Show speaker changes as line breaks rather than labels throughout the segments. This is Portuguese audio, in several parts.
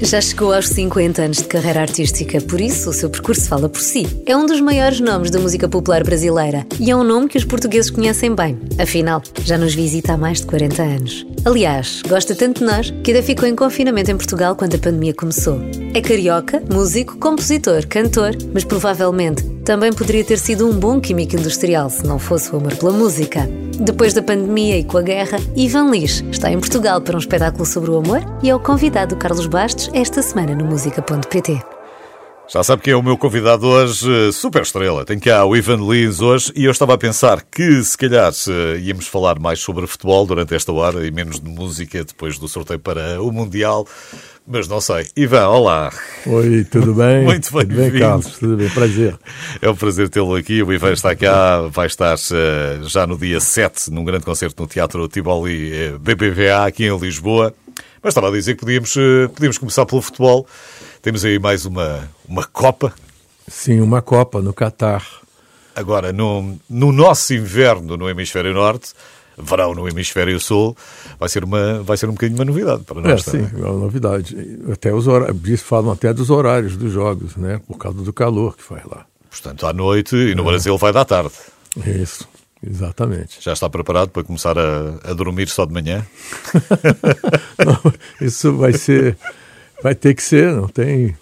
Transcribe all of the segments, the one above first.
Já chegou aos 50 anos de carreira artística, por isso o seu percurso fala por si. É um dos maiores nomes da música popular brasileira e é um nome que os portugueses conhecem bem. Afinal, já nos visita há mais de 40 anos. Aliás, gosta tanto de nós que ainda ficou em confinamento em Portugal quando a pandemia começou. É carioca, músico, compositor, cantor, mas provavelmente também poderia ter sido um bom químico industrial se não fosse o amor pela música. Depois da pandemia e com a guerra, Ivan Lis está em Portugal para um espetáculo sobre o amor e é o convidado do Carlos Bastos esta semana no música.pt.
Já sabe quem é o meu convidado hoje, super estrela. Tem cá o Ivan Lins hoje e eu estava a pensar que se calhar íamos falar mais sobre futebol durante esta hora e menos de música depois do sorteio para o Mundial. Mas não sei. Ivan, olá.
Oi, tudo bem?
Muito bem,
tudo bem, Carlos. Tudo bem, prazer.
É um prazer tê-lo aqui. O Ivan está cá, vai estar uh, já no dia 7 num grande concerto no Teatro Tivoli uh, BBVA aqui em Lisboa. Mas estava a dizer que podíamos, uh, podíamos começar pelo futebol. Temos aí mais uma, uma Copa.
Sim, uma Copa no Catar.
Agora, no, no nosso inverno no Hemisfério Norte, verão no Hemisfério Sul, vai ser, uma, vai ser um bocadinho uma novidade para nós.
É, também. sim, é uma novidade. Até os horários, falam até dos horários dos jogos, né? Por causa do calor que faz lá.
Portanto, à noite e no é. Brasil vai dar tarde.
Isso, exatamente.
Já está preparado para começar a, a dormir só de manhã?
não, isso vai ser. Vai ter que ser, não tem.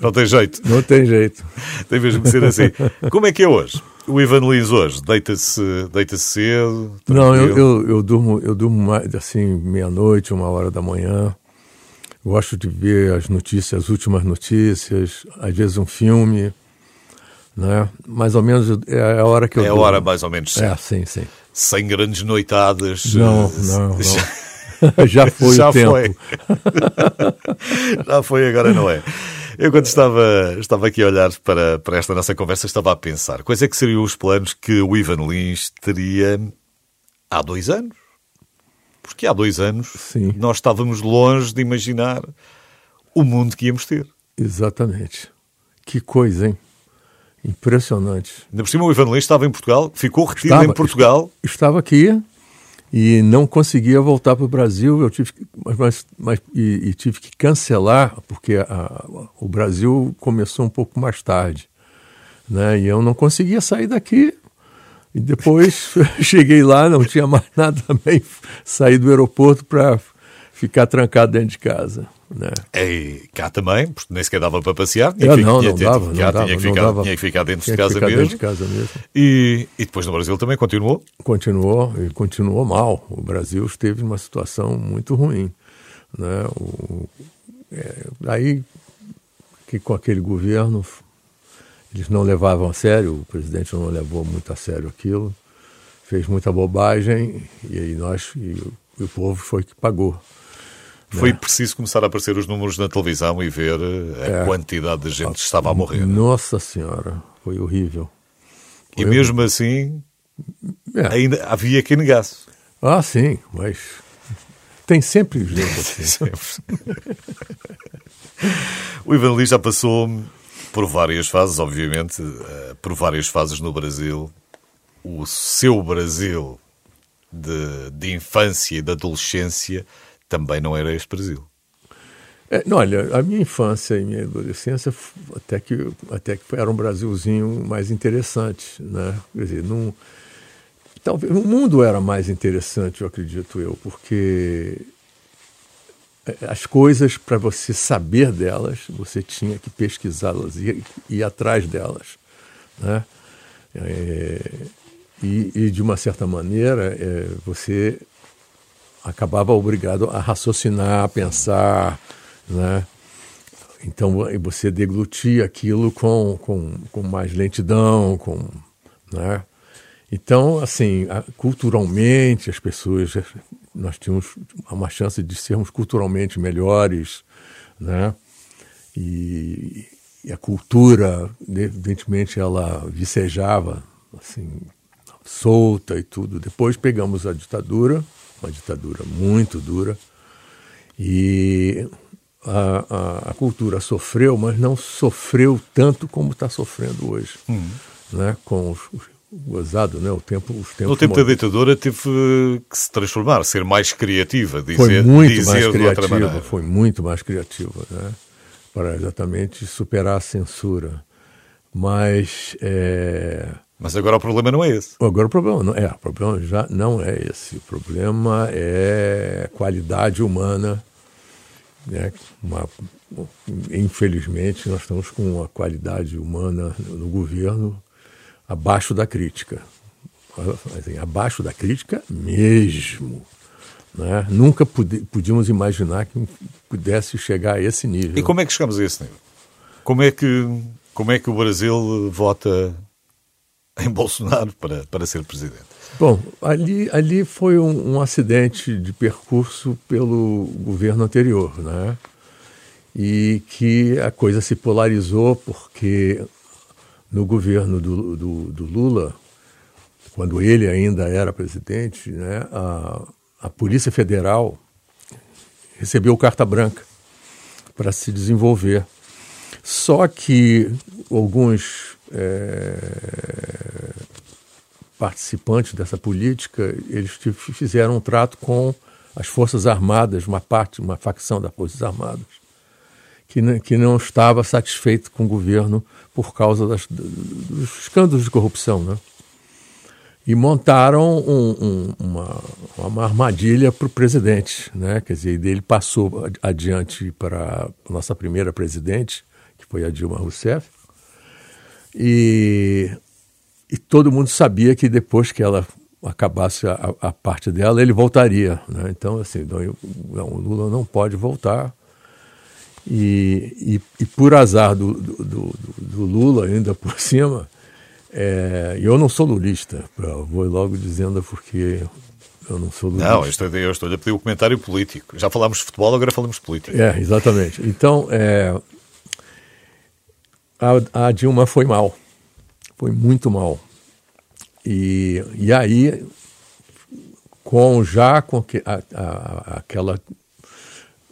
Não tem jeito.
Não tem jeito.
Tem mesmo que ser assim. Como é que é hoje? O Ivan Lins hoje deita-se deita cedo?
Tranquilo? Não, eu, eu, eu, durmo, eu durmo mais, assim, meia-noite, uma hora da manhã. Gosto de ver as notícias, as últimas notícias, às vezes um filme, né? Mais ou menos é a hora que eu
É a
durmo.
hora mais ou menos. Sim.
É, sim, sim.
Sem grandes noitadas.
Não, não, não. Já foi
Já
o tempo.
Foi. Já foi, agora não é. Eu, quando estava, estava aqui a olhar para, para esta nossa conversa, estava a pensar quais é que seriam os planos que o Ivan Lins teria há dois anos. Porque há dois anos
Sim.
nós estávamos longe de imaginar o mundo que íamos ter.
Exatamente. Que coisa, hein? Impressionante.
Ainda por cima, o Ivan Lins estava em Portugal, ficou retido estava, em Portugal.
Estava aqui e não conseguia voltar para o Brasil. Eu tive que, mas, mas e, e, tive que cancelar porque a, o Brasil começou um pouco mais tarde, né? E eu não conseguia sair daqui. E depois cheguei lá, não tinha mais nada também. Saí do aeroporto para ficar trancado dentro de casa. Né?
E cá também, porque nem sequer dava para passear. Tinha
não,
tinha,
não dava,
tinha,
não dava,
tinha, que ficar,
dava,
tinha que ficar dentro, de
casa,
ficar
mesmo.
dentro
de casa mesmo.
E, e depois no Brasil também continuou?
Continuou, e continuou mal. O Brasil esteve numa situação muito ruim. Né? O, é, aí, que com aquele governo, eles não levavam a sério, o presidente não levou muito a sério aquilo, fez muita bobagem, e aí nós, e e o povo foi que pagou.
Foi preciso começar a aparecer os números na televisão e ver a é. quantidade de gente que estava a morrer.
Nossa Senhora, foi horrível.
Foi e mesmo assim, é. ainda havia quem negasse.
Ah, sim, mas tem sempre gente assim.
sempre. o Ivan Lee já passou por várias fases, obviamente, eh, por várias fases no Brasil. O seu Brasil de, de infância e de adolescência também não era este Brasil.
É, não, olha, a minha infância e minha adolescência até que, até que era um Brasilzinho mais interessante, né? Quer dizer, talvez, o mundo era mais interessante, eu acredito eu, porque é, as coisas, para você saber delas, você tinha que pesquisá-las e ir atrás delas, né? É, e, e, de uma certa maneira, é, você acabava obrigado a raciocinar, a pensar, né? Então você deglutia aquilo com, com, com mais lentidão, com, né? Então, assim, culturalmente as pessoas, nós tínhamos uma chance de sermos culturalmente melhores, né? E, e a cultura, evidentemente, ela vicejava, assim, solta e tudo. Depois pegamos a ditadura, uma ditadura muito dura, e a, a, a cultura sofreu, mas não sofreu tanto como está sofrendo hoje,
hum.
né? com os, gozado, né? O tempo, os tempos
no tempo da ditadura teve que se transformar, ser mais criativa, dizer,
foi muito
dizer
mais criativa, foi muito mais criativa, né? Para exatamente superar a censura. Mas é,
Mas agora o problema não é esse.
agora o problema não é, o problema já não é esse. O problema é qualidade humana, né? Uma, infelizmente nós estamos com uma qualidade humana no governo abaixo da crítica, assim, abaixo da crítica mesmo. Né? Nunca pude, podíamos imaginar que pudesse chegar a esse nível.
E como é que chegamos a esse nível? Como é que, como é que o Brasil vota em Bolsonaro para, para ser presidente?
Bom, ali, ali foi um, um acidente de percurso pelo governo anterior, né? E que a coisa se polarizou porque no governo do, do, do Lula, quando ele ainda era presidente, né, a, a Polícia Federal recebeu carta branca para se desenvolver. Só que alguns é, participantes dessa política eles fizeram um trato com as Forças Armadas, uma parte, uma facção das Forças Armadas, que, que não estava satisfeito com o governo por causa das, dos escândalos de corrupção, né? E montaram um, um, uma, uma armadilha para o presidente, né? Quer dizer, ele passou adiante para a nossa primeira presidente, que foi a Dilma Rousseff, e, e todo mundo sabia que depois que ela acabasse a, a parte dela, ele voltaria, né? Então, assim, não, não, o Lula não pode voltar, e, e, e, por azar do, do, do, do, Lula, ainda por cima, é, eu não sou lulista, vou logo dizendo porque eu não sou lulista.
Não, eu estou, eu estou a pedir o um comentário político. Já falámos de futebol, agora falamos política.
É, exatamente. Então, é, a, a, Dilma foi mal, foi muito mal. E, e aí, com já com a, a, aquela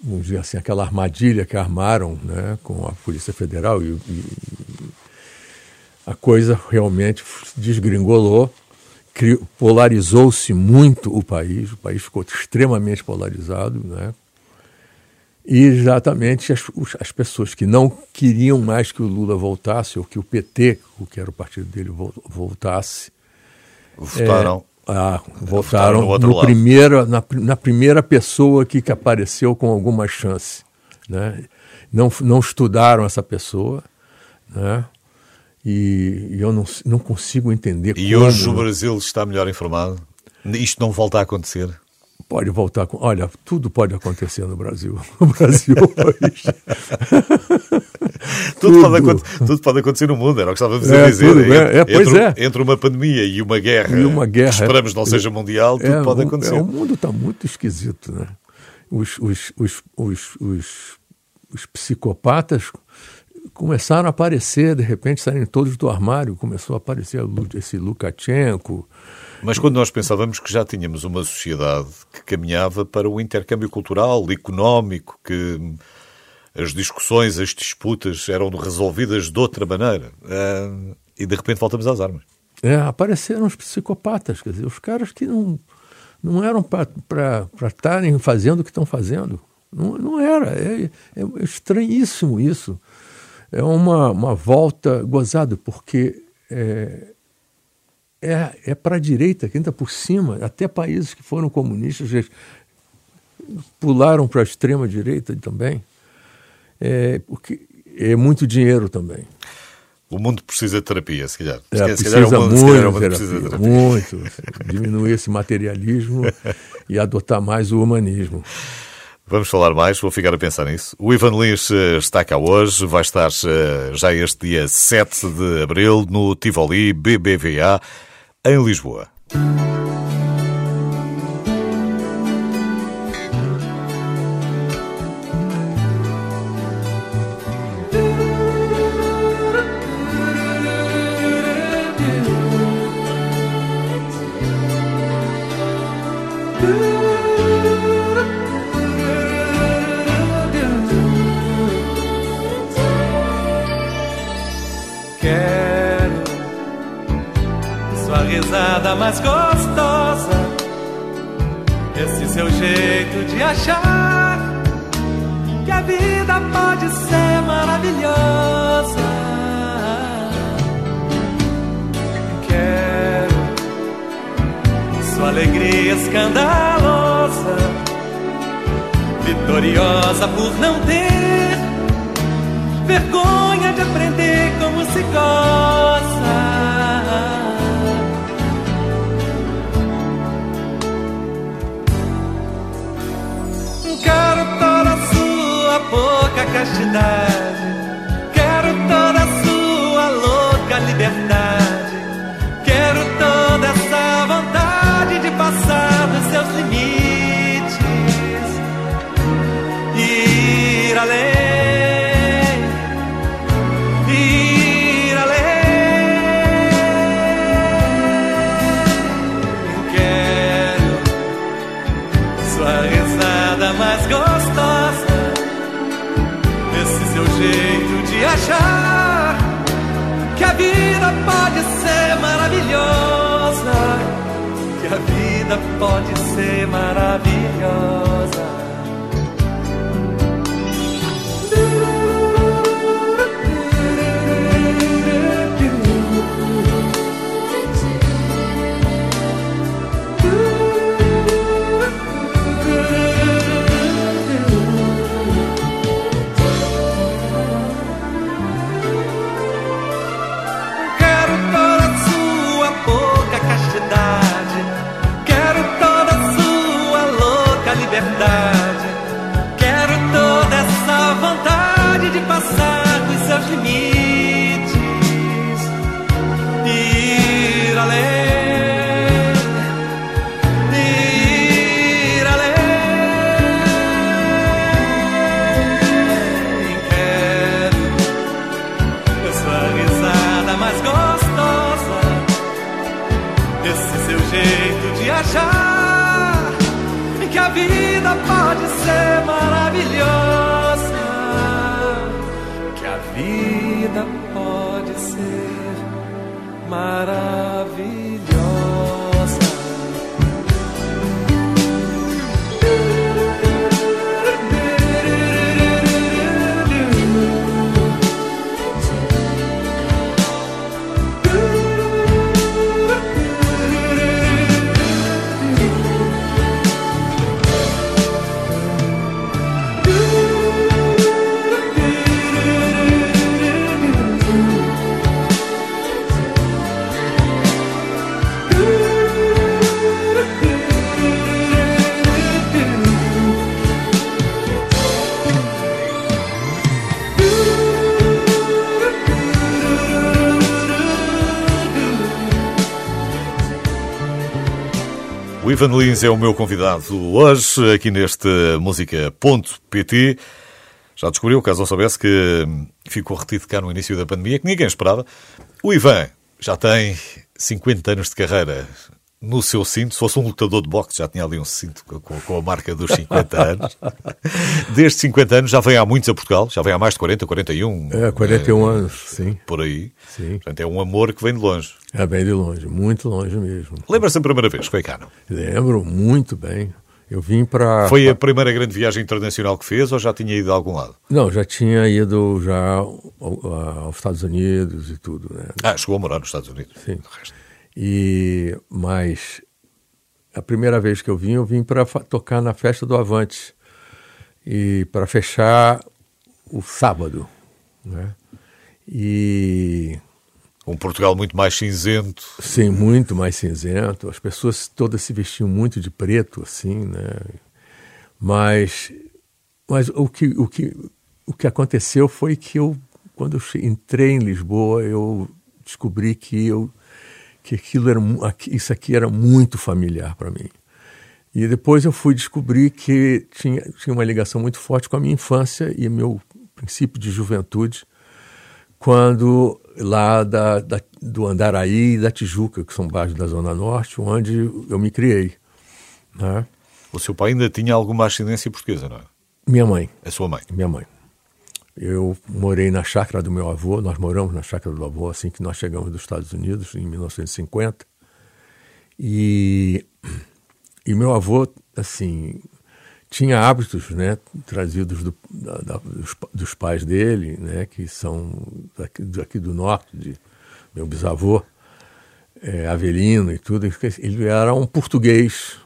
vamos dizer assim, aquela armadilha que armaram né, com a Polícia Federal e, e a coisa realmente desgringolou, polarizou-se muito o país, o país ficou extremamente polarizado, né? E exatamente as, as pessoas que não queriam mais que o Lula voltasse, ou que o PT, o que era o partido dele, voltasse,
votaram.
É, ah, votaram no, no primeira, na, na, primeira pessoa que, que apareceu com alguma chance. Né? Não, não estudaram essa pessoa. Né? E, e eu não, não consigo entender
E hoje o Brasil está melhor informado? Isto não volta a acontecer?
Pode voltar com. Olha, tudo pode acontecer no Brasil. O Brasil hoje.
tudo, pode tudo, pode acontecer no mundo, era o que estávamos é, a dizer.
Tudo, é, é, pois
entre,
é.
entre uma pandemia e uma guerra,
e uma guerra
esperamos não seja mundial, tudo
é,
pode acontecer.
É, o mundo está muito esquisito, né? Os, os, os, os, os, os psicopatas começaram a aparecer, de repente saírem todos do armário, começou a aparecer esse Lukashenko.
Mas quando nós pensávamos que já tínhamos uma sociedade que caminhava para o intercâmbio cultural, económico, que as discussões, as disputas eram resolvidas de outra maneira. Uh, e de repente voltamos às armas.
É, apareceram os psicopatas, quer dizer, os caras que não, não eram para estarem fazendo o que estão fazendo. Não, não era. É, é estranhíssimo isso. É uma, uma volta gozada, porque é, é, é para a direita, que ainda por cima, até países que foram comunistas pularam para a extrema direita também é, porque é muito dinheiro também.
O mundo precisa de terapia, se calhar.
É, se precisa, calhar, mundo, muito, mundo precisa de terapia. muito. Diminuir esse materialismo e adotar mais o humanismo.
Vamos falar mais, vou ficar a pensar nisso. O Ivan Lins eh, está cá hoje, vai estar eh, já este dia 7 de abril no Tivoli BBVA, em Lisboa.
Mais gostosa. Esse seu jeito de achar que a vida pode ser maravilhosa. Quero sua alegria escandalosa, vitoriosa por não ter vergonha de aprender como se goza. Castidade. Vida pode ser maravilhosa.
Ivan Lins é o meu convidado hoje, aqui neste música.pt. Já descobriu, caso não soubesse, que ficou retido cá no início da pandemia, que ninguém esperava. O Ivan já tem 50 anos de carreira no seu cinto. Se fosse um lutador de boxe, já tinha ali um cinto com, com a marca dos 50 anos. Desde 50 anos já vem há muitos a Portugal, já vem há mais de 40, 41.
É, 41 anos, sim.
Por aí.
Sim.
Portanto, é um amor que vem de longe.
É bem de longe, muito longe mesmo.
Lembra-se da primeira vez que foi cá, não?
Lembro muito bem. Eu vim para.
Foi a primeira grande viagem internacional que fez ou já tinha ido a algum lado?
Não, já tinha ido já ao- aos Estados Unidos e tudo, né?
Ah, chegou a morar nos Estados Unidos.
Sim. E mas a primeira vez que eu vim, eu vim para tocar na festa do Avante e para fechar o sábado, né? E
Um Portugal muito mais cinzento.
sim, muito mais cinzento. As pessoas todas se vestiam muito de preto, assim, né? Mas, mas o que o que o que aconteceu foi que eu quando eu entrei em Lisboa, eu descobri que eu que aquilo era isso aqui era muito familiar para mim. E depois eu fui descobrir que tinha, tinha uma ligação muito forte com a minha infância e meu princípio de juventude, quando lá da, da, do Andaraí e da Tijuca, que são bairros da Zona Norte, onde eu me criei. Né?
O seu pai ainda tinha alguma ascendência portuguesa, não é?
Minha mãe,
A sua mãe.
minha mãe. Eu morei na chácara do meu avô, nós moramos na chácara do avô assim que nós chegamos dos Estados Unidos, em 1950. E, e meu avô, assim, tinha hábitos, né, trazidos do, da, da, dos, dos, pais dele, né, que são daqui, daqui do norte, de meu bisavô, é, Avelino e tudo. Ele era um português,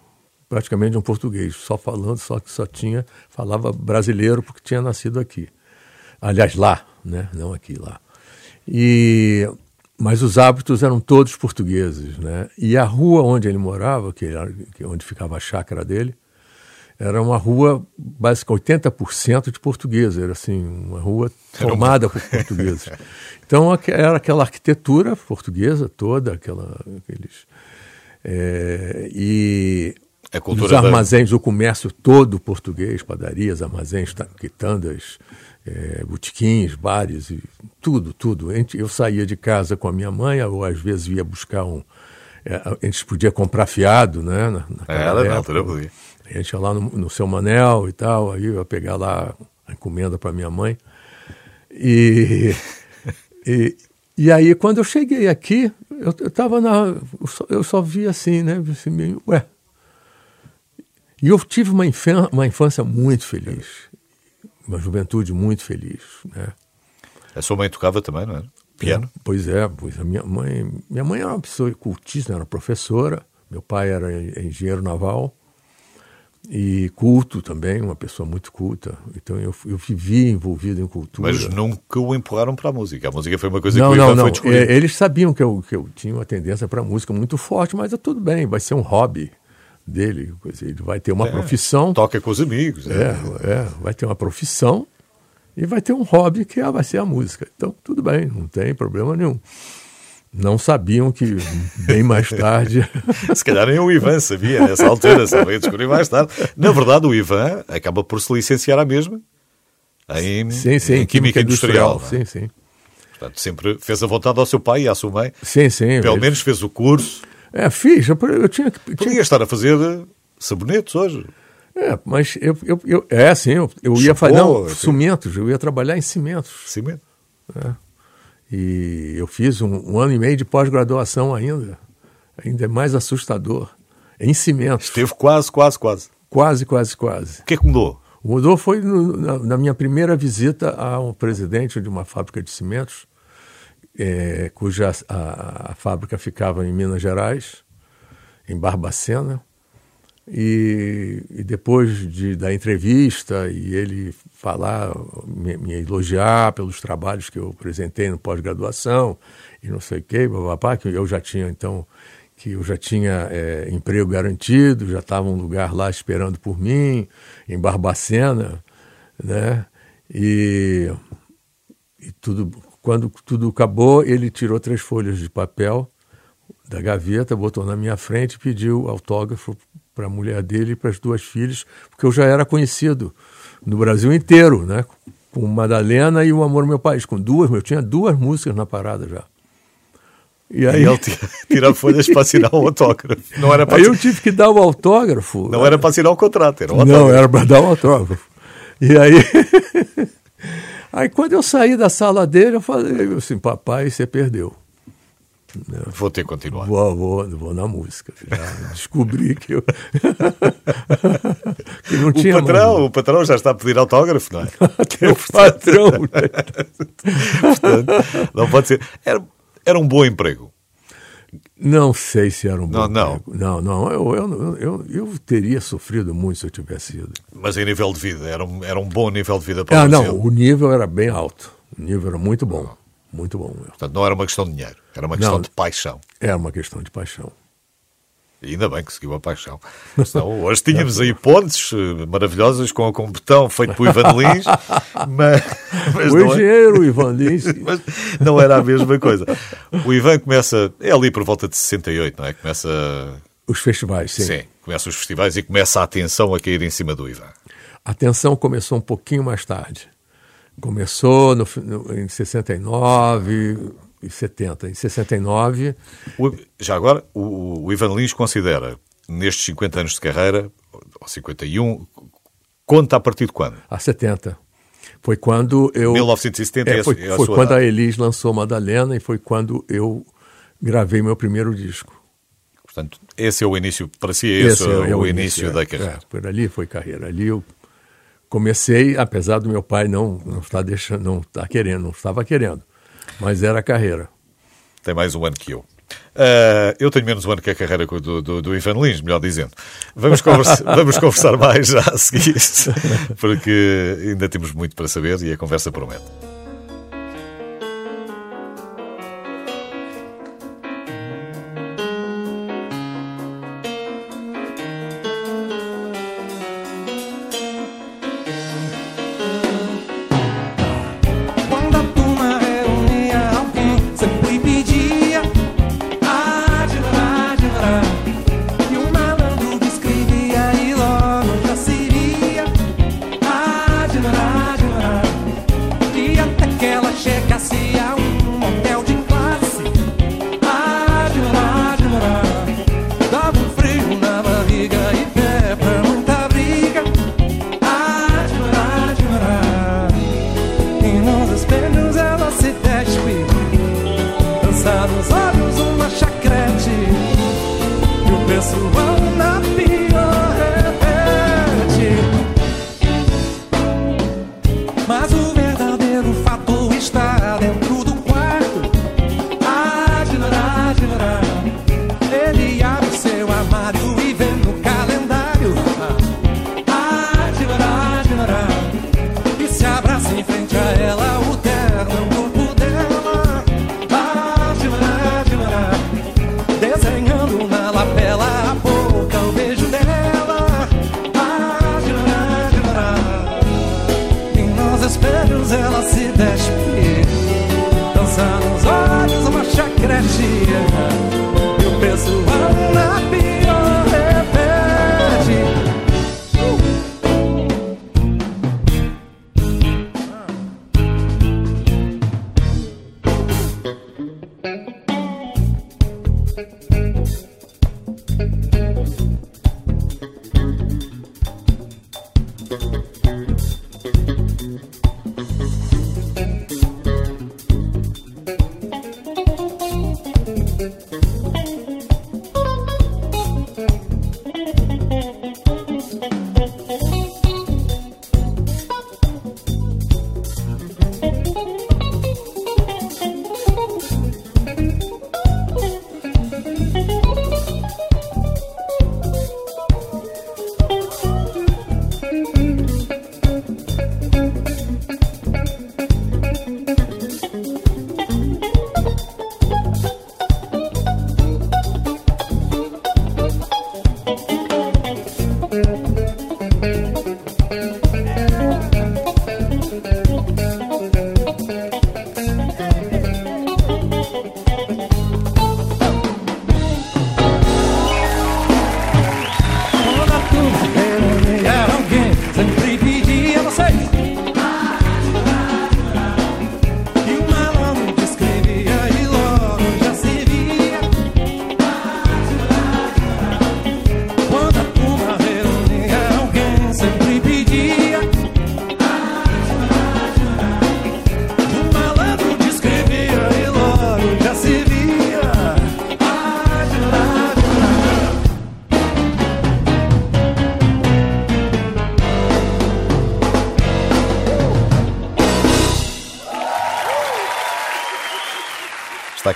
praticamente um português, só falando, só que só tinha, falava brasileiro porque tinha nascido aqui. Aliás, lá, né, não aqui, lá. E mas os hábitos eram todos portugueses, né? E a rua onde ele morava, que era, onde ficava a chácara dele, era uma rua basicamente 80% de portugueses, era assim, uma rua formada por portugueses. Então era aquela arquitetura portuguesa toda, aquela aqueles é, e os armazéns, da... o comércio todo português, padarias, armazéns, quitandas, é, botequins, bares, e tudo, tudo. Eu saía de casa com a minha mãe, ou às vezes ia buscar um. É, a gente podia comprar fiado, né? Na,
Era, época. altura podia.
A gente ia lá no, no seu Manel e tal, aí eu ia pegar lá a encomenda para minha mãe. E, e, e aí, quando eu cheguei aqui, eu, eu tava na. Eu só, eu só vi assim, né? Assim, meio, ué. E eu tive uma, infância, uma infância muito feliz uma juventude muito feliz. Né?
A sua mãe tocava também, não era? Piano? É,
pois é, pois a minha mãe, minha mãe era uma pessoa cultista, era professora, meu pai era engenheiro naval e culto também, uma pessoa muito culta. Então eu, eu vivi envolvido em cultura.
Mas nunca o empurraram para a música. A música foi uma coisa
não,
que
não, não. foi É, eles sabiam que eu, que eu tinha uma tendência para a música muito forte, mas é tudo bem, vai ser um hobby dele. Ele vai ter uma é, profissão.
Toca com os amigos.
É, é, é, vai ter uma profissão e vai ter um hobby que é, vai ser a música. Então, tudo bem, não tem problema nenhum. Não sabiam que bem mais tarde.
se calhar nem o Ivan sabia nessa altura, só veio descobrir mais tarde. Na verdade, o Ivan acaba por se licenciar à mesma em,
sim, sim,
em Química, Industrial.
industrial sim, sim.
Portanto, sempre fez a vontade ao seu pai e à sua mãe.
Sim, sim.
Pelo menos fez o curso.
É, fiz. Eu, eu tinha que.
Podia estar a fazer sabonetes hoje.
É, mas eu, eu, eu é assim, eu, eu ia fazer. Não, assim. cimentos, eu ia trabalhar em cimentos.
Cimento.
É. E eu fiz um, um ano e meio de pós-graduação ainda. Ainda é mais assustador. Em cimentos.
Esteve quase, quase, quase.
Quase, quase, quase.
O que é que mudou?
Mudou foi no, na, na, minha primeira visita a um presidente de uma fábrica de cimentos é, cuja a, a, fábrica ficava em Minas Gerais, em Barbacena. E, e depois de, da entrevista e ele falar, me, me, elogiar pelos trabalhos que eu apresentei no pós-graduação e não sei o quê, que eu já tinha então que eu já tinha é, emprego garantido, já estava um lugar lá esperando por mim, em Barbacena, né? E, e tudo quando tudo acabou, ele tirou três folhas de papel da gaveta, botou na minha frente e pediu autógrafo para a mulher dele e para as duas filhas, porque eu já era conhecido no Brasil inteiro, né? Com Madalena e O Amor Meu País, com duas, eu tinha duas músicas na parada já.
E aí, ele tira folhas para assinar o autógrafo.
Não era aí eu tive que dar o autógrafo.
Não era para assinar o contrato, era o
autógrafo. Não, era para dar o autógrafo. E aí Aí quando eu saí da sala dele, eu falei assim, papai, você perdeu.
Vou ter que continuar.
Vou, vou, vou na música. Descobri que eu.
que não tinha o, patrão, mais... o patrão já está a pedir autógrafo, não é?
Até o patrão. Né?
Portanto, não pode ser. Era, era um bom emprego.
Não sei se era um bom
não.
Não, não. Eu, eu, eu, eu, teria sofrido muito se eu tivesse ido.
Mas em nível de vida? Era um, era um bom nível de vida para
ah, Não, o nível era bem alto. O nível era muito bom. Muito bom.
Portanto, não era uma questão de dinheiro. Era uma questão não, de paixão.
Era uma questão de paixão.
Ainda bem que seguiu a paixão. Senão, hoje tínhamos aí pontes eh, maravilhosas com, com um botão feito por Ivan Lins, mas,
mas o é- engenheiro é... Ivan Lins.
mas não era a mesma coisa. O Ivan começa, é ali por volta de 68, não é? Começa...
Os festivais, sim.
Sim, começa os festivais e começa a atenção a cair em cima do Ivan.
A atenção começou um pouquinho mais tarde. Começou no, no, em 69, e 70. Em 69.
O, já agora, o, o Ivan Lins considera, nestes 50 anos de carreira, ou 51, conta a partir de quando?
A 70. Foi quando eu.
1970
é, foi,
é a
foi quando
data.
a Elis lançou Madalena e foi quando eu gravei meu primeiro disco.
Portanto, esse é o início, para si, esse, esse é, é, o, início, início da carreira.
É, por ali foi carreira. Ali eu comecei, apesar do meu pai não não estar deixando, não estar tá querendo, não estava querendo, mas era a carreira.
Tem mais um ano que eu. Uh, eu tenho menos um ano que a carreira do, do, do Ivan Lins, melhor dizendo. Vamos conversar, vamos conversar mais já a seguir, porque ainda temos muito para saber e a conversa promete.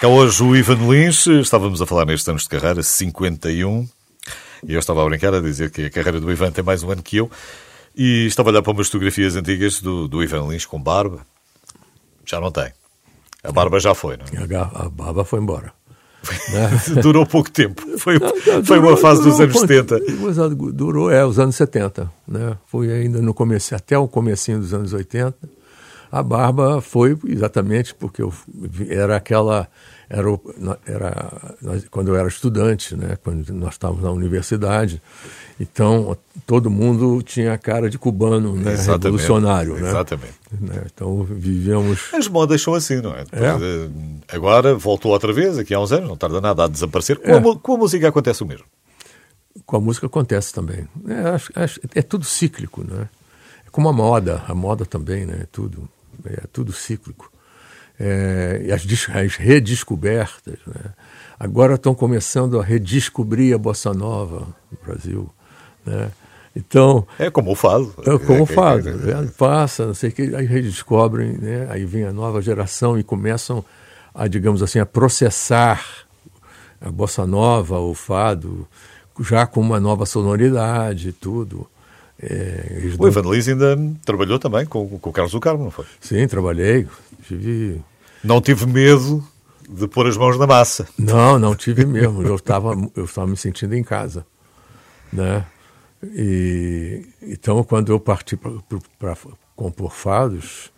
Cá hoje o Ivan Lins, estávamos a falar nestes anos de carreira, 51, e eu estava a brincar a dizer que a carreira do Ivan tem mais um ano que eu, e estava a olhar para umas fotografias antigas do, do Ivan Lins com barba. Já não tem. A barba já foi, não
é? A, barba foi embora.
durou pouco tempo. Foi, não, não, foi durou, uma fase dos anos 70.
Durou, é, os anos 70. Né? Foi ainda no começo, até o comecinho dos anos 80. A barba foi exatamente porque eu, era aquela era, era quando eu era estudante, né? quando nós estávamos na universidade. Então, todo mundo tinha a cara de cubano, né? revolucionário. Né?
Exatamente.
Né? Então, vivíamos...
As modas são assim, não é? é? Agora, voltou outra vez, aqui há uns anos, não tarda nada a desaparecer. Com, é. a, com a música acontece o mesmo.
Com a música acontece também. É, é tudo cíclico, né? É como a moda, a moda também, né? Tudo, é tudo cíclico. é, as, as, redescobertas. Né? Agora estão começando a redescobrir a bossa nova no Brasil. Né? Então
é como o fado.
É como o fado. Né? Passa, não sei o que, aí redescobrem, né? aí vem a nova geração e começam a, digamos assim, a processar a bossa nova, o fado, já com uma nova sonoridade e tudo.
É, o Ivan Lins ainda trabalhou também com, com o Carlos do Carmo, não foi?
Sim, trabalhei. Tive...
Não tive medo de pôr as mãos na massa.
Não, não tive mesmo. Eu estava eu estava me sentindo em casa, né? E então quando eu parti para compor fados,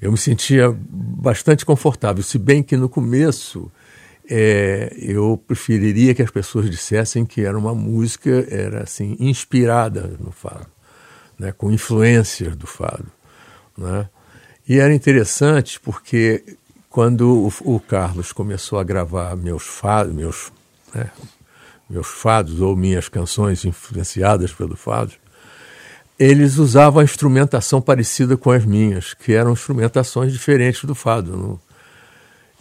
eu me sentia bastante confortável, se bem que no começo é, eu preferiria que as pessoas dissessem que era uma música era assim inspirada no fado, né, com influências do fado, né? E era interessante porque quando o, o Carlos começou a gravar meus fados, meus né, meus fados ou minhas canções influenciadas pelo fado, eles usavam a instrumentação parecida com as minhas, que eram instrumentações diferentes do fado. Não,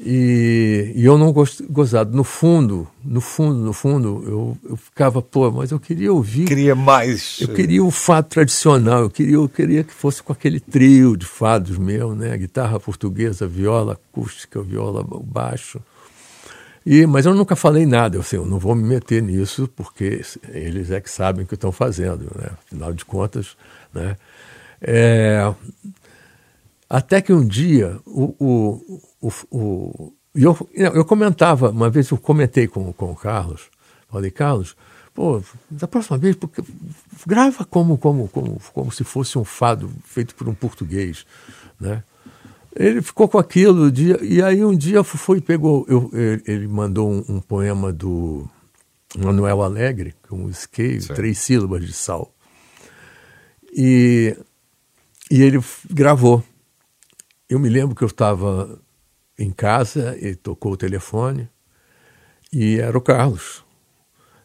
e, e eu não gost, gozado. No fundo, no fundo, no fundo, eu, eu ficava, pô, mas eu queria ouvir.
Queria mais.
Eu queria o fado tradicional, eu queria, eu queria que fosse com aquele trio de fados meu, né? Guitarra portuguesa, viola acústica, viola baixo. E, mas eu nunca falei nada, eu, assim, eu não vou me meter nisso, porque eles é que sabem o que estão fazendo, né? Afinal de contas, né? É, até que um dia o, o, o, o eu, eu comentava, uma vez eu comentei com, com o Carlos, falei, Carlos, pô, da próxima vez, porque grava como, como, como, como se fosse um fado feito por um português, né? Ele ficou com aquilo, dia, e aí um dia foi pegou, eu, ele mandou um, um poema do Manuel Alegre, com um skate, três sílabas de sal. E, e ele gravou. Eu me lembro que eu estava em casa e tocou o telefone e era o Carlos.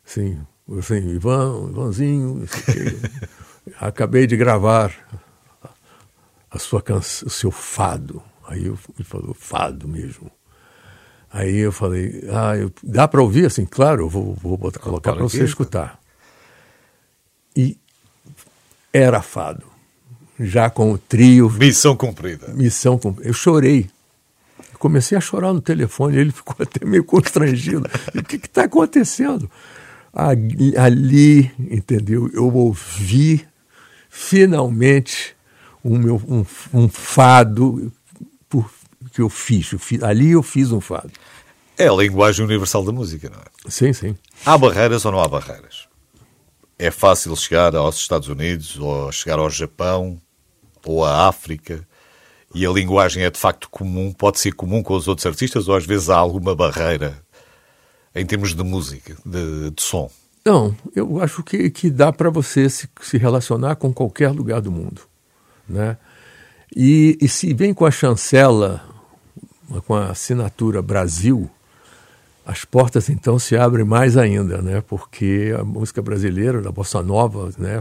Assim, assim Ivan, Ivanzinho, acabei de gravar a sua canção, o seu fado. Aí eu, ele falou, fado mesmo. Aí eu falei, ah, eu, dá para ouvir? Assim, claro, eu vou, vou botar, colocar para você escutar. E era fado já com o trio.
Missão cumprida.
Missão cumprida. Eu chorei. Comecei a chorar no telefone, ele ficou até meio constrangido. o que está acontecendo? Ali, ali, entendeu? Eu ouvi finalmente um, meu, um, um fado por, que eu fiz. eu fiz. Ali eu fiz um fado.
É a linguagem universal da música, não é?
Sim, sim.
Há barreiras ou não há barreiras? É fácil chegar aos Estados Unidos ou chegar ao Japão ou a África e a linguagem é de facto comum, pode ser comum com os outros artistas ou às vezes há alguma barreira em termos de música, de, de som?
Não, eu acho que, que dá para você se, se relacionar com qualquer lugar do mundo. Né? E, e se vem com a chancela, com a assinatura Brasil, as portas então se abrem mais ainda, né? porque a música brasileira, da bossa nova, né?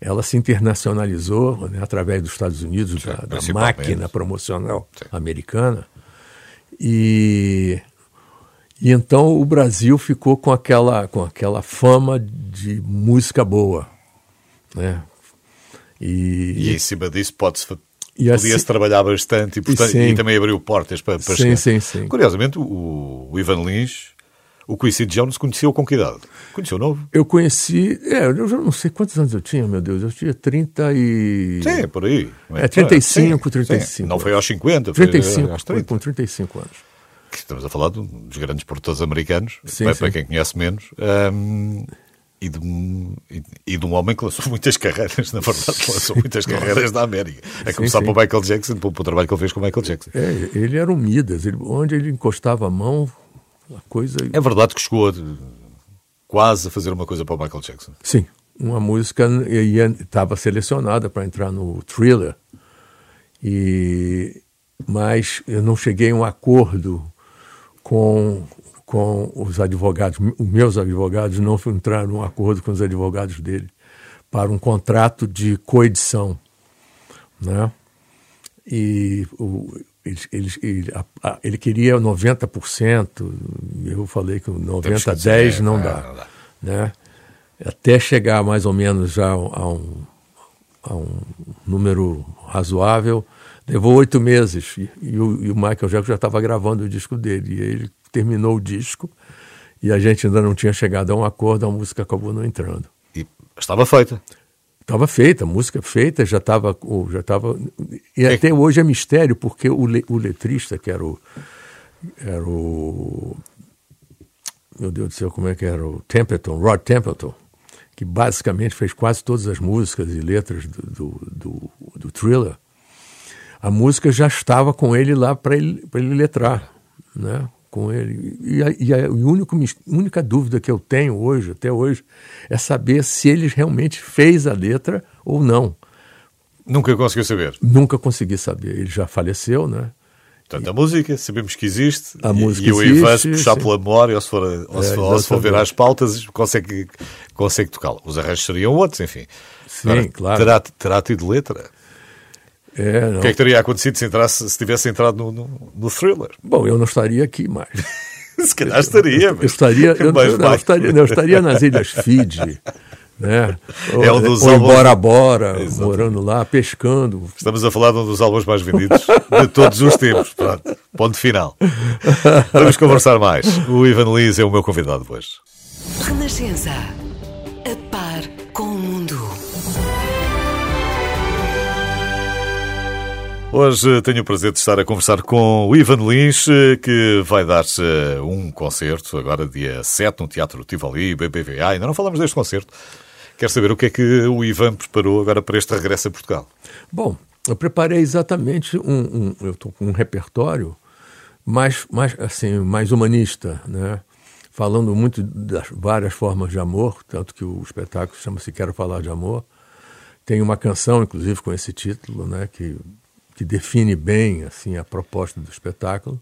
Ela se internacionalizou né, através dos Estados Unidos, Sim, da, da máquina promocional Sim. americana. E, e então o Brasil ficou com aquela, com aquela fama de música boa. Né?
E, e em cima disso pode-se podia-se assim, trabalhar bastante e, portanto, e, e, também abriu portas para, para
sim,
chegar.
Sim, sim.
Curiosamente, o, o Ivan Lins o conhecido Jones conheceu com que idade? Conheceu novo?
Eu conheci. É, eu já não sei quantos anos eu tinha, meu Deus. Eu tinha 30 e.
Sim, por aí.
É, 35, sim, 35.
Sim. Não foi aos 50,
35, foi aos 30. Foi com 35 anos.
Estamos a falar dos grandes produtores americanos, sim, para, para, quem conhece menos. Um, e de, um, e de um homem que lançou muitas carreiras, na verdade, lançou muitas carreiras da América. A começar sim, sim. pelo Michael Jackson, pelo, pelo trabalho que ele fez com o Michael Jackson.
É, ele era um Midas, ele, onde ele encostava a mão, coisa.
É verdade que chegou a, quase a fazer uma coisa para o Michael Jackson.
Sim, uma música estava selecionada para entrar no Thriller, e mas eu não cheguei a um acordo com com os advogados, os meus advogados não entraram num acordo com os advogados dele para um contrato de coedição, né? E o, ele, a, ele queria 90%, eu falei que 90 a 10 não, dá, não dá. Né? Até chegar mais ou menos já a um, a um número razoável, levou oito meses. E, e, o, e o Michael Jackson já estava gravando o disco dele. E ele terminou o disco e a gente ainda não tinha chegado a um acordo, a música acabou não entrando.
E estava feita.
Estava feita, a música feita, já estava. Já tava, e é. até hoje é mistério, porque o, le, o letrista, que era o. Era o. Meu Deus do céu, como é que era? O Templeton, Rod Templeton, que basicamente fez quase todas as músicas e letras do, do, do, do thriller. A música já estava com ele lá para ele, ele letrar. Né? Com ele. E a, e a, a único, única dúvida que eu tenho hoje, até hoje, é saber se ele realmente fez a letra ou não.
Nunca conseguiu saber?
Nunca consegui saber. Ele já faleceu, né?
Portanto, a música, sabemos que existe.
A
e,
música
e o
Ivan,
se puxar sim. pela memória, ou se for, ou se, é, ou se for ver as pautas, consegue, consegue tocá-la. Os arranjos seriam outros, enfim.
Sim,
Agora,
claro.
Terá, terá tido letra?
É,
o que é que teria acontecido se, entrasse, se tivesse entrado no, no, no thriller?
Bom, eu não estaria aqui mais.
se calhar estaria.
Eu, eu estaria, eu, não, eu, estaria, eu estaria nas Ilhas Fiji. Né? Ou,
é um dos
ou
álbuns...
Bora Bora, morando lá, pescando.
Estamos a falar de um dos álbuns mais vendidos de todos os tempos. Pronto, ponto final. Vamos conversar mais. O Ivan Lins é o meu convidado hoje.
Renascença. A par com o mundo.
Hoje tenho o prazer de estar a conversar com o Ivan Lins, que vai dar-se um concerto agora dia 7 no Teatro Tivoli, BBVA. Ainda não falamos deste concerto. Quero saber o que é que o Ivan preparou agora para este regresso a Portugal.
Bom, eu preparei exatamente um, um eu estou com um repertório mais, mais, assim, mais humanista, né? falando muito das várias formas de amor, tanto que o espetáculo chama-se Quero Falar de Amor. Tem uma canção, inclusive, com esse título, né, que que define bem assim a proposta do espetáculo.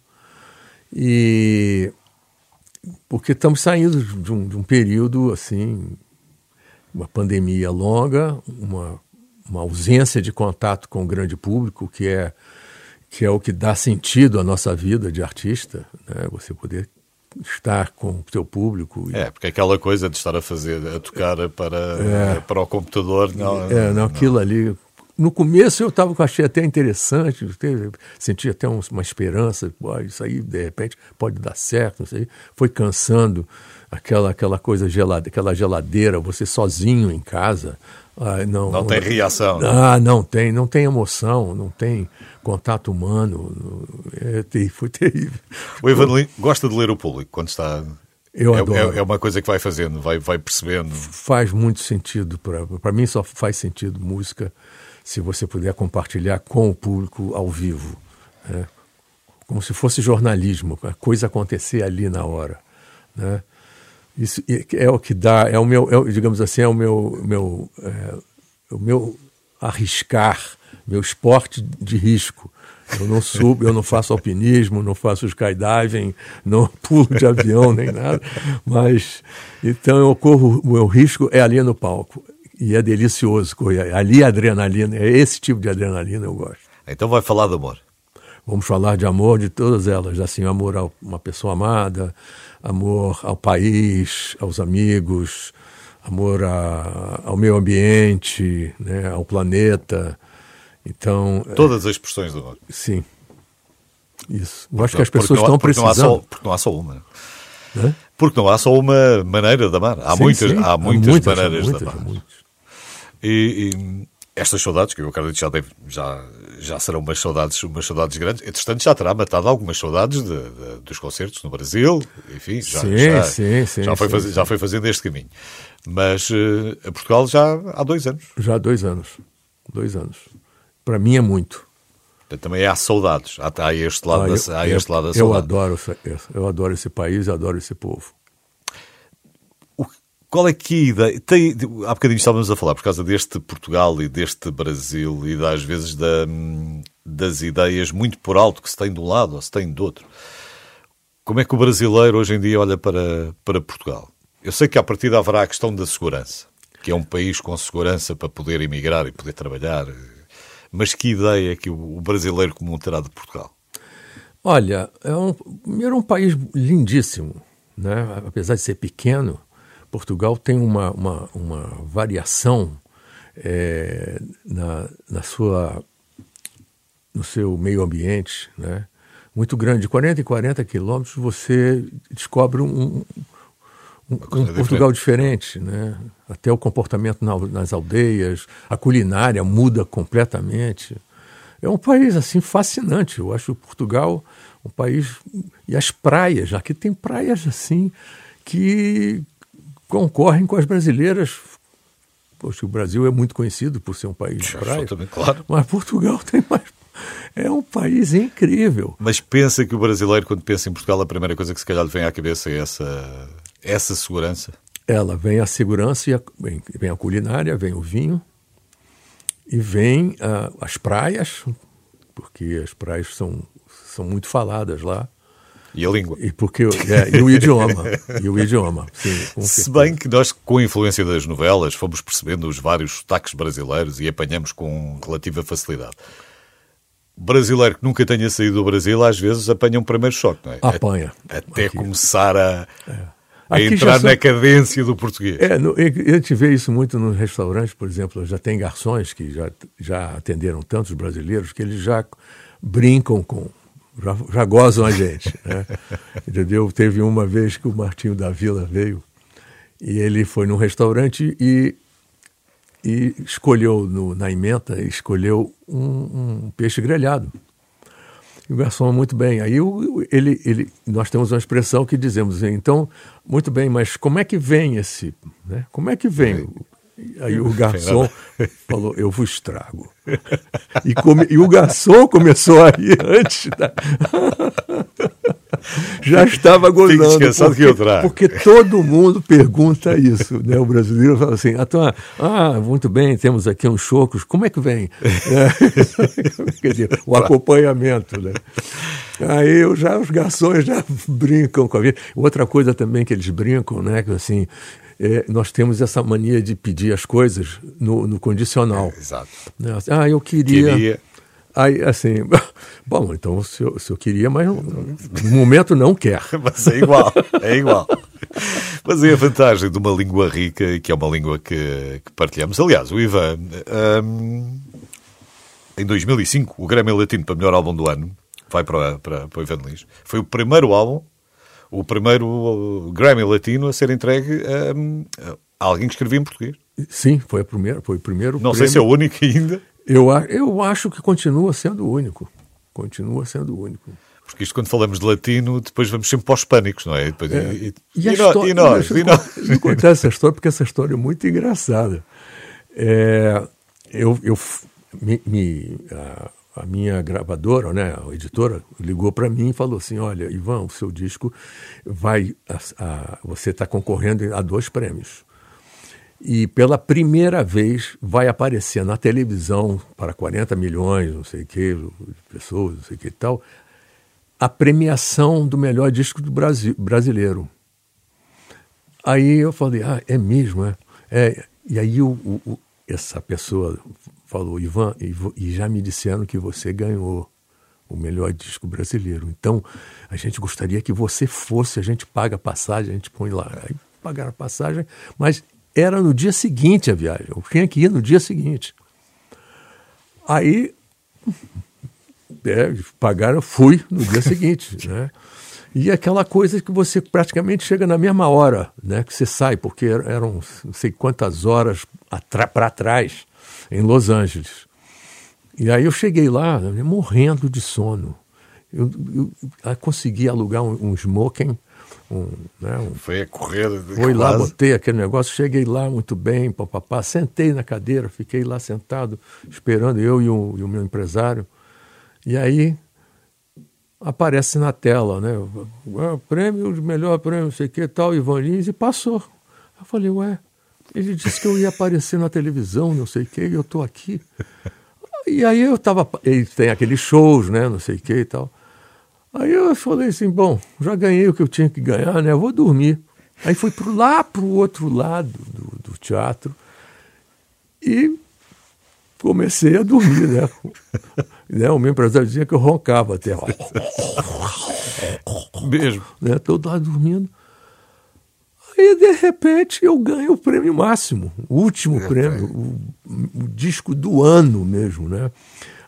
E porque estamos saindo de um, de um período assim, uma pandemia longa, uma, uma ausência de contato com o grande público, que é que é o que dá sentido à nossa vida de artista, né? Você poder estar com o seu público.
É, porque aquela coisa de estar a fazer, a tocar para, é, para o computador, não.
É, não, aquilo não. ali no começo eu tava, achei até interessante, senti até uma esperança, isso aí de repente pode dar certo, isso aí. Foi cansando aquela, aquela coisa gelada, aquela geladeira, você sozinho em casa. Ah, não,
não tem reação.
Né? Ah, não tem, não tem emoção, não tem contato humano. É, foi terrível.
O Evangelho gosta de ler o público quando está
eu
é,
adoro.
É, é, uma coisa que vai fazendo, vai, vai percebendo.
Faz muito sentido. Para mim só faz sentido música se você puder compartilhar com o público ao vivo. Né? Como se fosse jornalismo, a coisa acontecer ali na hora. Né? Isso é o que dá, é o meu, é, digamos assim, é o meu, meu, é, o meu arriscar, meu esporte de risco. Eu não subo, eu não faço alpinismo, não faço skydiving, não pulo de avião nem nada. Mas então eu corro, o meu risco é ali no palco. E é delicioso correr. Ali a adrenalina, é esse tipo de adrenalina eu gosto.
Então vai falar do amor.
Vamos falar de amor de todas elas, assim, amor a uma pessoa amada, amor ao país, aos amigos, amor a, ao meio ambiente, né, ao planeta. Então,
é todas as expressões do amor.
Sim. Isso. Eu acho que as pessoas estão precisando.
Não só, porque não há só uma. Hã? Porque não há só uma maneira de amar. Há,
sim,
muitas,
sim.
há muitas,
muitas
maneiras
muitas,
de amar. E, e, estas saudades, que eu acredito já, deve, já, já serão umas saudades, umas saudades grandes, entretanto já terá matado algumas saudades de, de, dos concertos no Brasil, enfim, já,
sim,
já,
sim, sim,
já, foi, faz, já foi fazendo este caminho. Mas uh, a Portugal já há dois anos.
Já há dois anos. Dois anos. Para mim é muito.
Também há saudades. Há, há este lado, ah,
eu,
da, há este lado da
eu
saudade.
Adoro, eu adoro esse país, eu adoro esse povo.
Qual é que a ideia? Tem, há bocadinho estávamos a falar por causa deste Portugal e deste Brasil e às vezes da, das ideias muito por alto que se tem de um lado ou se tem do outro. Como é que o brasileiro hoje em dia olha para, para Portugal? Eu sei que a partir haverá a questão da segurança, que é um país com segurança para poder emigrar e poder trabalhar, Mas que ideia que o brasileiro comum terá de Portugal?
Olha, é um, primeiro um país lindíssimo, né? apesar de ser pequeno, Portugal tem uma, uma, uma variação é, na, na sua, no seu meio ambiente né? muito grande. De 40 em 40 quilômetros você descobre um, um, um Portugal diferente. né? Até o comportamento nas aldeias, a culinária muda completamente. É um país assim fascinante. Eu acho Portugal um país e as praias. Aqui tem praias assim que concorrem com as brasileiras. Poxa, o Brasil é muito conhecido por ser um país de praia.
Claro.
Mas Portugal tem mais. É um país incrível.
Mas pensa que o brasileiro, quando pensa em Portugal, a primeira coisa que se calhar lhe vem à cabeça é essa, essa segurança?
Ela vem a segurança, e a, vem, vem a culinária, vem o vinho, e vem uh, as praias, porque as praias são, são muito faladas lá.
E a língua.
E, porque, é, e o idioma. e o idioma, sim.
Se bem que nós, com a influência das novelas, fomos percebendo os vários sotaques brasileiros e apanhamos com relativa facilidade. Brasileiro que nunca tenha saído do Brasil, às vezes apanha um primeiro choque, não é?
Apanha.
Até Aqui. começar a. É a entrar são... na cadência do português.
É, no, a gente vê isso muito nos restaurantes, por exemplo, já tem garçons que já, já atenderam tantos brasileiros que eles já brincam com, já, já gozam a gente. Né? Entendeu? Teve uma vez que o Martinho da Vila veio e ele foi num restaurante e, e escolheu no, na emenda, escolheu um, um peixe grelhado. E o garçom, muito bem. Aí ele, ele, nós temos uma expressão que dizemos, então, muito bem, mas como é que vem esse. Né? Como é que vem? Aí o garçom falou, eu vos trago. E, come, e o garçom começou a rir antes da... Já estava gozando.
Porque,
porque todo mundo pergunta isso. Né? O brasileiro fala assim, ah, ah, muito bem, temos aqui uns chocos, como é que vem? É, quer dizer, o acompanhamento. Né? Aí eu já, os garçons já brincam com a vida. Outra coisa também que eles brincam, né? Que assim, é, nós temos essa mania de pedir as coisas no, no condicional.
É, exato.
Né? Ah, eu queria. queria. Aí, assim, bom, então se eu, se eu queria, mas no momento não quer.
mas é igual, é igual. Mas é a vantagem de uma língua rica, que é uma língua que, que partilhamos. Aliás, o Ivan, um, em 2005, o Grammy Latino para melhor álbum do ano, vai para, para, para o Ivan Lins, foi o primeiro álbum o primeiro Grammy Latino a ser entregue a, a alguém que escrevia em português.
Sim, foi, a primeira, foi o primeiro.
Não
prêmio.
sei se é o único ainda.
Eu, eu acho que continua sendo o único. Continua sendo o único.
Porque isto, quando falamos de latino, depois vamos sempre para os pânicos, não é? E, depois, é.
e, e, e, história, e nós? E nós? Eu contar essa história porque essa história é muito engraçada. É, eu, eu me, me a, a minha gravadora, né, a editora, ligou para mim e falou assim: Olha, Ivan, o seu disco vai. A, a, você está concorrendo a dois prêmios. E pela primeira vez vai aparecer na televisão para 40 milhões, não sei o que, pessoas, não sei o que e tal, a premiação do melhor disco do Brasil, brasileiro. Aí eu falei, ah, é mesmo, é? é e aí o, o, essa pessoa falou, Ivan, e já me disseram que você ganhou o melhor disco brasileiro. Então, a gente gostaria que você fosse, a gente paga a passagem, a gente põe lá. Aí pagaram a passagem, mas era no dia seguinte a viagem. Eu tinha que ir no dia seguinte. Aí, é, pagaram, fui no dia seguinte, né? E aquela coisa que você praticamente chega na mesma hora, né? Que você sai, porque eram não sei quantas horas para trás em Los Angeles. E aí eu cheguei lá morrendo de sono. Eu, eu, eu consegui alugar um, um smoking. Um, né, um,
foi a correr.
Foi lá, botei aquele negócio, cheguei lá muito bem, papapá, sentei na cadeira, fiquei lá sentado, esperando eu e o, e o meu empresário. E aí aparece na tela, né? Ah, prêmio, melhor prêmio, não sei o que, tal, Ivan Lins, e passou. Eu falei, ué, ele disse que eu ia aparecer na televisão, não sei o que, e eu estou aqui. E aí eu estava. Ele tem aqueles shows, né? Não sei o que e tal. Aí eu falei assim: bom, já ganhei o que eu tinha que ganhar, né? Eu vou dormir. Aí fui pro, lá para o outro lado do, do teatro e comecei a dormir, né? né? O meu empresário dizia que eu roncava até.
Mesmo.
Né? Todo lá dormindo. Aí, de repente, eu ganho o prêmio máximo, o último prêmio, o, o, disco do ano mesmo, né?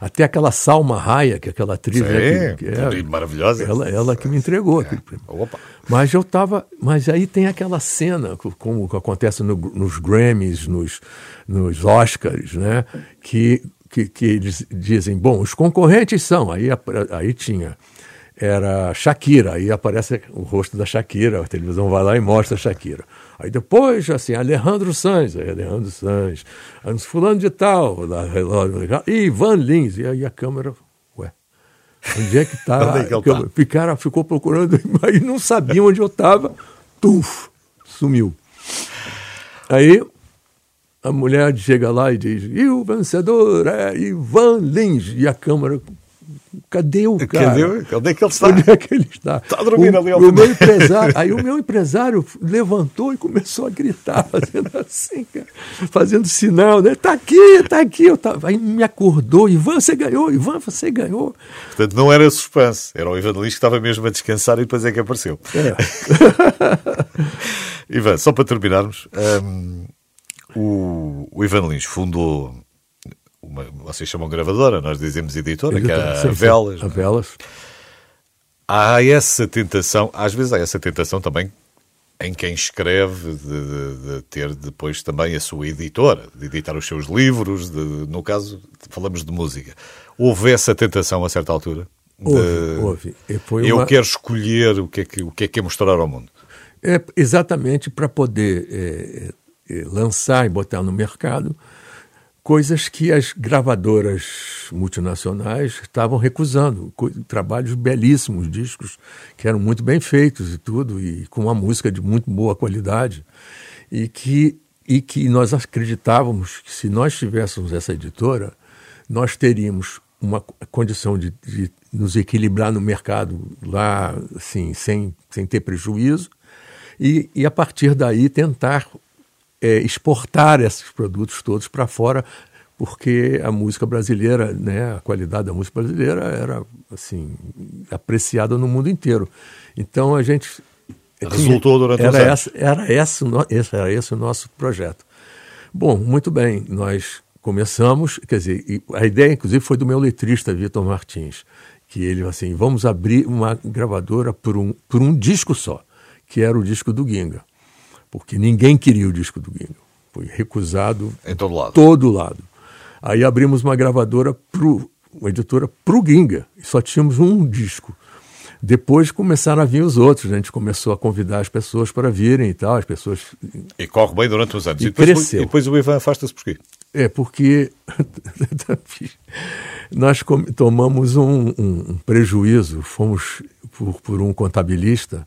Até aquela Salma Raia, que é aquela atriz
Sim,
né, que, que
é, maravilhosa.
Ela, ela que me entregou é. aquele prêmio. Opa. Mas eu tava. Mas aí tem aquela cena, como acontece no, nos Grammys, nos, nos Oscars, né? Que, que, que eles dizem, bom, os concorrentes são. Aí, aí tinha era Shakira, aí aparece o rosto da Shakira, a televisão vai lá e mostra a Shakira. Aí depois, assim, Alejandro Sanz, aí Alejandro Sanz, fulano de tal, da, e Ivan Lins, e aí a câmera, ué, onde é que está?
é que tá?
Ficaram, ficou procurando, aí não sabia onde eu estava, tuf, sumiu. Aí a mulher chega lá e diz, e o vencedor é Ivan Lins, e a câmera Cadê o cara?
Cadê, cadê que ele está?
Onde é que ele está?
Está dormindo
o,
ali
ao o meu empresário, Aí o meu empresário levantou e começou a gritar, fazendo assim, cara, fazendo sinal, né? Está aqui, está aqui. Eu tava, aí me acordou, Ivan, você ganhou, Ivan, você ganhou.
Portanto, não era suspense, era o Ivan Luís que estava mesmo a descansar e depois é que apareceu.
É.
Ivan, só para terminarmos, um, o, o Ivan Lins fundou uma, vocês chamam gravadora, nós dizemos editora, editora que é a Velas.
A Velas.
Há essa tentação, às vezes há essa tentação também em quem escreve de, de, de, ter depois também a sua editora, de editar os seus livros, de, no caso, falamos de música. Houve essa tentação a certa altura?
Houve, houve.
eu uma... quero escolher o que, é que, o que é que é mostrar ao mundo.
É exatamente para poder é, é, lançar e botar no mercado coisas que as gravadoras multinacionais estavam recusando, trabalhos belíssimos, discos que eram muito bem feitos e tudo, e com uma música de muito boa qualidade, e que, e que nós acreditávamos que se nós tivéssemos essa editora, nós teríamos uma condição de, de nos equilibrar no mercado lá, assim, sem, sem ter prejuízo, e, e a partir daí tentar é, exportar esses produtos todos para fora, porque a música brasileira, né, a qualidade da música brasileira era assim apreciada no mundo inteiro. Então a gente
resultou durante
era essa, era esse, esse era esse o nosso projeto. Bom, muito bem, nós começamos, quer dizer, a ideia inclusive foi do meu letrista Vitor Martins, que ele assim, vamos abrir uma gravadora por um por um disco só, que era o disco do Ginga porque ninguém queria o disco do Guinga. Foi recusado
em todo lado.
Todo lado. Aí abrimos uma gravadora pro, uma editora para o Ginga. E só tínhamos um disco. Depois começaram a vir os outros, né? a gente começou a convidar as pessoas para virem e tal, as pessoas...
E corre bem durante os anos.
E,
e depois,
cresceu.
E depois o Ivan afasta-se por quê?
É, porque nós tomamos um, um, um, prejuízo, fomos por, por um contabilista...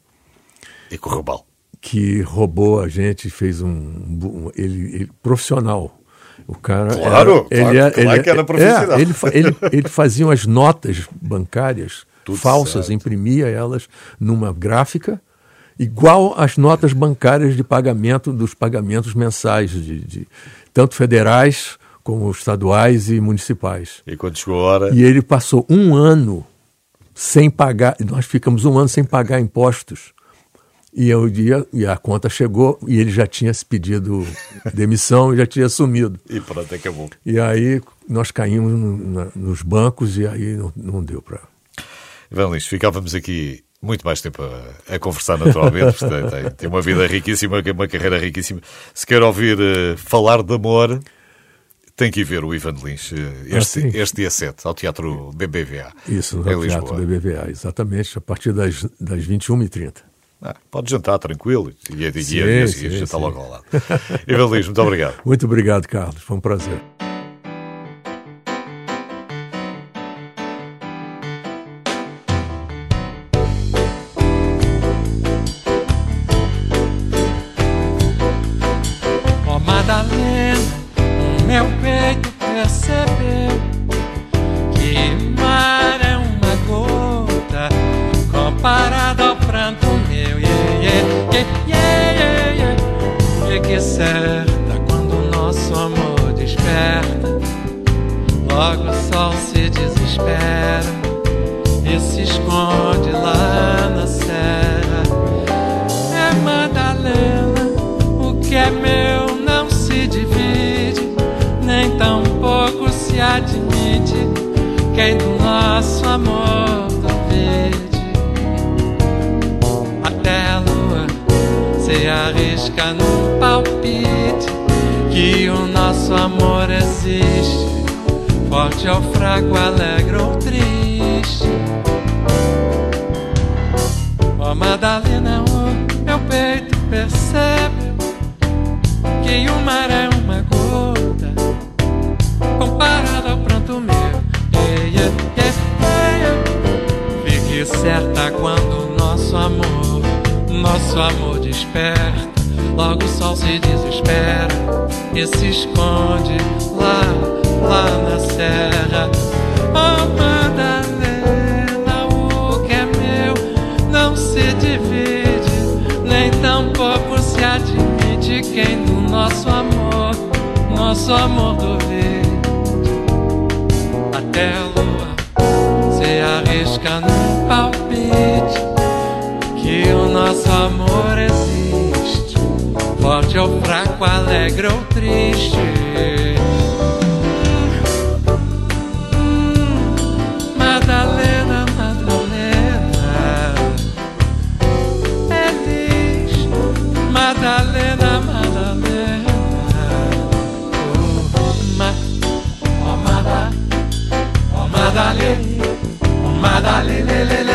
E correu mal
que roubou a gente, fez um, um ele, ele, profissional. O cara
claro,
era,
claro,
ele,
claro ele, que era profissional.
É, ele, ele, ele fazia as notas bancárias Tudo falsas, certo. imprimia elas numa gráfica igual às notas bancárias de pagamento dos pagamentos mensais de, de tanto federais como estaduais e municipais.
E quando chegou a hora?
E ele passou um ano sem pagar, nós ficamos um ano sem pagar impostos e, eu, dia, e a conta chegou e ele já tinha se pedido demissão e já tinha sumido.
E pronto, acabou.
E aí nós caímos no, na, nos bancos e aí não, não deu para.
Ivan Lins, ficávamos aqui muito mais tempo a, a conversar naturalmente. tem, tem, uma vida riquíssima, uma carreira riquíssima. Se quer ouvir uh, falar de amor, tem que ir ver o Ivan Lins eh, este, ah, este dia 7, ao Teatro BBVA.
Isso, no Teatro BBVA, exatamente, a partir das, das 21h30.
Ah, pode jantar tranquilo e, e, sim, e, sim, e jantar logo ao lado. Evangelista, muito obrigado.
Muito obrigado, Carlos. Foi um prazer.
desperta, logo o sol se desespera e se esconde lá na serra. É Madalena, o que é meu não se divide, nem tão pouco se admite. Quem do nosso amor duvide, até a lua se arrisca num palpite que o nosso amor existe, forte ou fraco, alegre ou triste. Ó Madalena, o meu peito percebe que o mar é uma gota comparado ao pranto meu. Yeah, yeah, yeah, Fique certa quando nosso amor, nosso amor desperta. Logo o sol se desespera e se esconde lá, lá na serra. Oh, Madalena, o que é meu não se divide, nem tampouco se admite quem do nosso amor, nosso amor duvide. Até a lua se arrisca num palpite que o nosso amor existe, forte ou fraco, alegre ou triste. Madalena, Madalena, Elis, Madalena, Madalena, oh, ma, oh, Mada, oh, Madalena, oh, Madalena,